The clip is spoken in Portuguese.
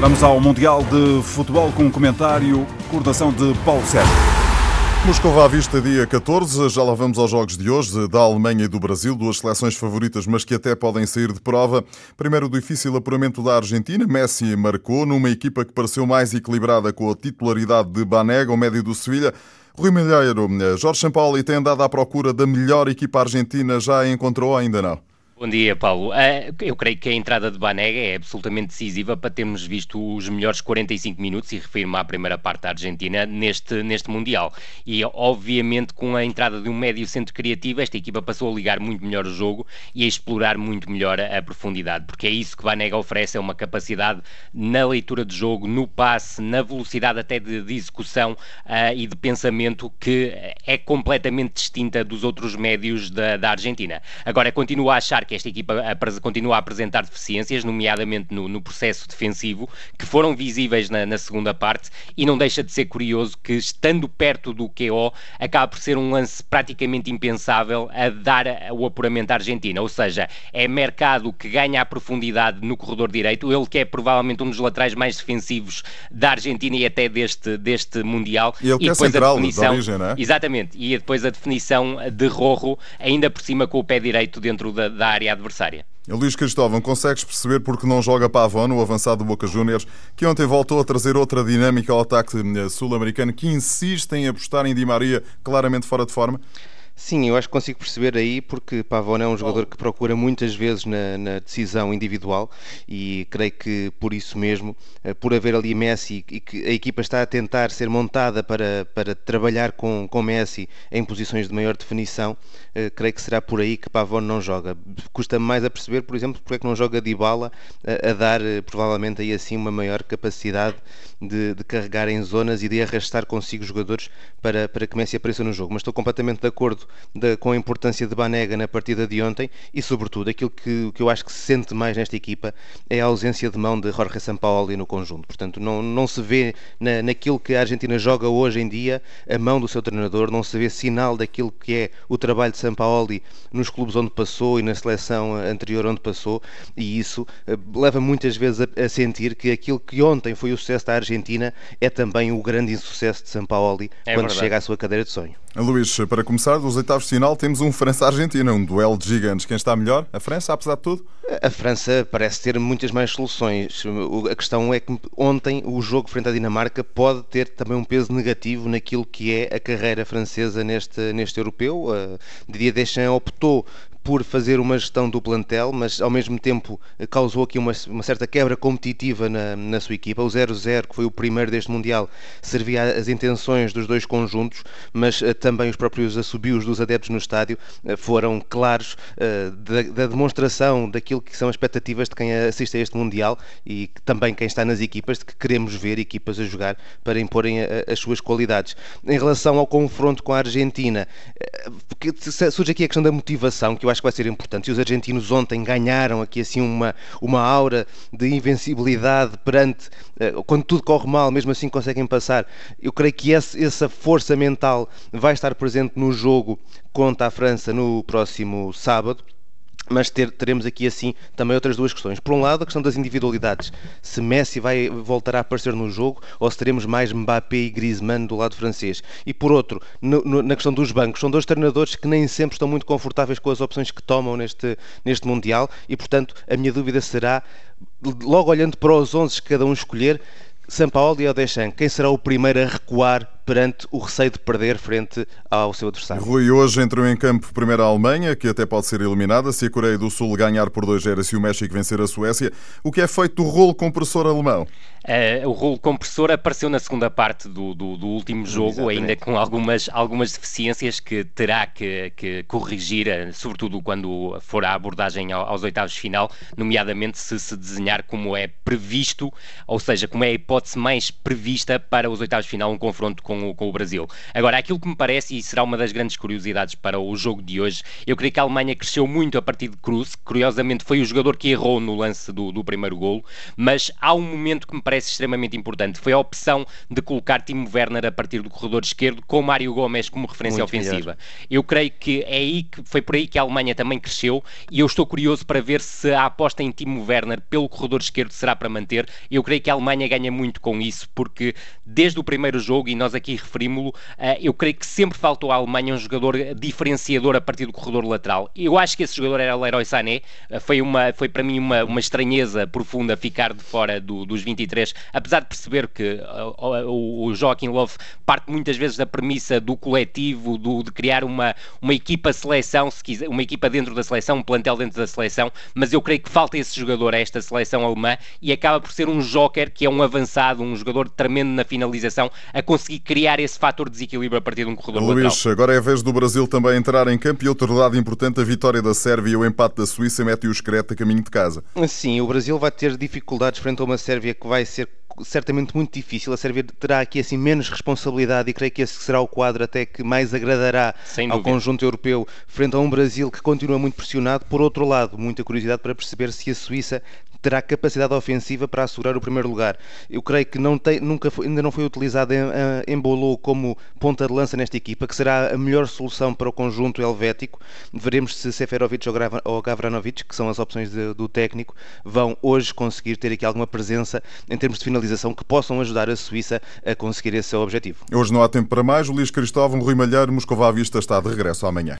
Vamos ao Mundial de Futebol com um comentário, coordenação de Paulo Sérgio. Moscou à vista dia 14, já lá vamos aos jogos de hoje, da Alemanha e do Brasil, duas seleções favoritas, mas que até podem sair de prova. Primeiro, o difícil apuramento da Argentina, Messi marcou numa equipa que pareceu mais equilibrada com a titularidade de Banega, o médio do Sevilha. Rui Milheiro, Jorge Sampaoli tem andado à procura da melhor equipa argentina, já a encontrou ou ainda não? Bom dia, Paulo. Ah, eu creio que a entrada de Banega é absolutamente decisiva para termos visto os melhores 45 minutos, e refiro-me à primeira parte da Argentina, neste, neste Mundial. E, obviamente, com a entrada de um médio centro criativo, esta equipa passou a ligar muito melhor o jogo e a explorar muito melhor a, profundidade, porque é isso que Banega oferece, é uma capacidade na leitura de jogo, no passe, na velocidade até de, de execução uh, e de pensamento que é completamente distinta dos outros médios da, da Argentina. Agora, continuo a achar que esta equipa continua a apresentar deficiências, nomeadamente no, no processo defensivo, que foram visíveis na, na, segunda parte, e não deixa de ser curioso que, estando perto do QO, acaba por ser um lance praticamente impensável a dar o apuramento à Argentina. Ou seja, é mercado que ganha a profundidade no corredor direito, ele que é provavelmente um dos laterais mais defensivos da Argentina e até deste, deste Mundial. E ele que e é central a definição, de origem, não é? Exatamente, e depois a definição de Rojo, ainda por cima com o pé direito dentro da, da área área adversária. Luís Cristóvão, consegues perceber porque não joga Pavón, o avançado do Boca Juniors, que ontem voltou a trazer outra dinâmica ao ataque eh, sul-americano, que insiste em apostar em Di Maria claramente fora de forma? Sim, eu acho que consigo perceber aí porque Pavone é um jogador que procura muitas vezes na, na, decisão individual e creio que por isso mesmo, eh, por haver ali Messi e que a equipa está a tentar ser montada para, para trabalhar com, com Messi em posições de maior definição, eh, creio que será por aí que Pavone não joga. Custa-me mais a perceber, por exemplo, porque é que não joga Dybala a, a dar eh, provavelmente aí assim uma maior capacidade de, de carregar em zonas e de arrastar consigo jogadores para, para que Messi apareça no jogo. Mas estou completamente de acordo de, com a importância de Banega na partida de ontem e, sobretudo, aquilo que, que eu acho que se sente mais nesta equipa é a ausência de mão de Jorge Sampaoli no conjunto. Portanto, não, não se vê na, naquilo que a Argentina joga hoje em dia a mão do seu treinador, não se vê sinal daquilo que é o trabalho de Sampaoli nos clubes onde passou e na seleção anterior onde passou, e isso eh, leva muitas vezes a, a sentir que aquilo que ontem foi o sucesso da Argentina é também o grande insucesso de Sampaoli é quando verdade. chega à sua cadeira de sonho. Luís, para começar, dos oitavos de final temos um França-Argentina, um duelo de gigantes. Quem está melhor? A França, apesar de tudo? A França parece ter muitas mais soluções. A questão é que ontem o jogo frente à Dinamarca pode ter também um peso negativo naquilo que é a carreira francesa neste, neste europeu. Didier Deschamps optou por fazer uma gestão do plantel, mas ao mesmo tempo causou aqui uma, uma certa quebra competitiva na, na sua equipa. O 0-0, que foi o primeiro deste Mundial, servia às intenções dos dois conjuntos, mas uh, também os próprios assobios dos adeptos no estádio uh, foram claros uh, da, da, demonstração daquilo que são as expectativas de quem assiste a este Mundial e também quem está nas equipas, de que queremos ver equipas a jogar para imporem a, as suas qualidades. Em relação ao confronto com a Argentina, surge aqui a questão da motivação, que eu acho que vai ser importante. E os argentinos ontem ganharam aqui assim uma, uma aura de invencibilidade perante uh, quando tudo corre mal, mesmo assim conseguem passar. Eu creio que esse, essa força mental vai estar presente no jogo contra a França no próximo sábado mas ter, teremos aqui assim também outras duas questões. Por um lado, a questão das individualidades. Se Messi vai voltar a aparecer no jogo ou se teremos mais Mbappé e Griezmann do lado francês. E por outro, no, no, na questão dos bancos, são dois treinadores que nem sempre estão muito confortáveis com as opções que tomam neste, neste Mundial e, portanto, a minha dúvida será, logo olhando para os 11 que cada um escolher, Sampaoli ou Deschamps, quem será o primeiro a recuar perante o receio de perder frente ao seu adversário. Rui, hoje entrou em campo primeiro a Alemanha, que até pode ser eliminada se a Coreia do Sul ganhar por 2-0 e o México vencer a Suécia. O que é feito do rolo compressor alemão? Uh, o rolo compressor apareceu na segunda parte do, do, do último jogo, Exatamente. ainda com algumas, algumas deficiências que terá que, que, corrigir, eh, sobretudo quando for a abordagem aos oitavos de final, nomeadamente se se desenhar como é previsto, ou seja, como é a hipótese mais prevista para os oitavos de final, um confronto com com, com o Brasil. Agora, aquilo que me parece, e será uma das grandes curiosidades para o jogo de hoje, eu creio que a Alemanha cresceu muito a partir de Cruz, curiosamente foi o jogador que errou no lance do, do primeiro golo, mas há um momento que me parece extremamente importante, foi a opção de colocar Timo Werner a partir do corredor esquerdo com Mário Gomes como referência muito ofensiva. Melhor. Eu creio que é aí que foi por aí que a Alemanha também cresceu e eu estou curioso para ver se a aposta em Timo Werner pelo corredor esquerdo será para manter. Eu creio que a Alemanha ganha muito com isso, porque desde o primeiro jogo, e nós aqui referimos-lo, eh, eu creio que sempre faltou à Alemanha um jogador diferenciador a partir do corredor lateral. Eu acho que esse jogador era Leroy Sané, eh, foi, uma, foi para mim uma, uma estranheza profunda ficar de fora do, dos 23, apesar de perceber que uh, o, o Joaquim Love parte muitas vezes da premissa do coletivo, do, de criar uma, uma equipa seleção, se quiser, uma equipa dentro da seleção, um plantel dentro da seleção, mas eu creio que falta esse jogador a esta seleção alemã e acaba por ser um joker que é um avançado, um jogador tremendo na finalização, a conseguir criar esse fator de desequilíbrio a partir de um corredor Luís, lateral. agora é a vez do Brasil também entrar em campo e outro dado importante, a vitória da Sérvia e o empate da Suíça mete o Creta a caminho de casa. Sim, o Brasil vai ter dificuldades frente a uma Sérvia que vai ser certamente muito difícil. A Sérvia terá aqui assim menos responsabilidade e creio que esse será o quadro até que mais agradará ao conjunto europeu frente a um Brasil que continua muito pressionado. Por outro lado, muita curiosidade para perceber se a Suíça terá capacidade ofensiva para assegurar o primeiro lugar. Eu creio que não tem, nunca foi, ainda não foi utilizado em, eh, em Bolô como ponta de lança nesta equipa, que será a melhor solução para o conjunto helvético. Veremos se Seferovic ou Gavranovic, que são as opções de, do técnico, vão hoje conseguir ter aqui alguma presença em termos de finalização que possam ajudar a Suíça a conseguir esse seu objetivo. Hoje não há tempo para mais. Luís Cristóvão, Rui Malheiro, Moscova à Vista está de regresso amanhã.